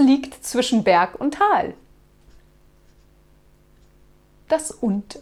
liegt zwischen Berg und Tal? Das Und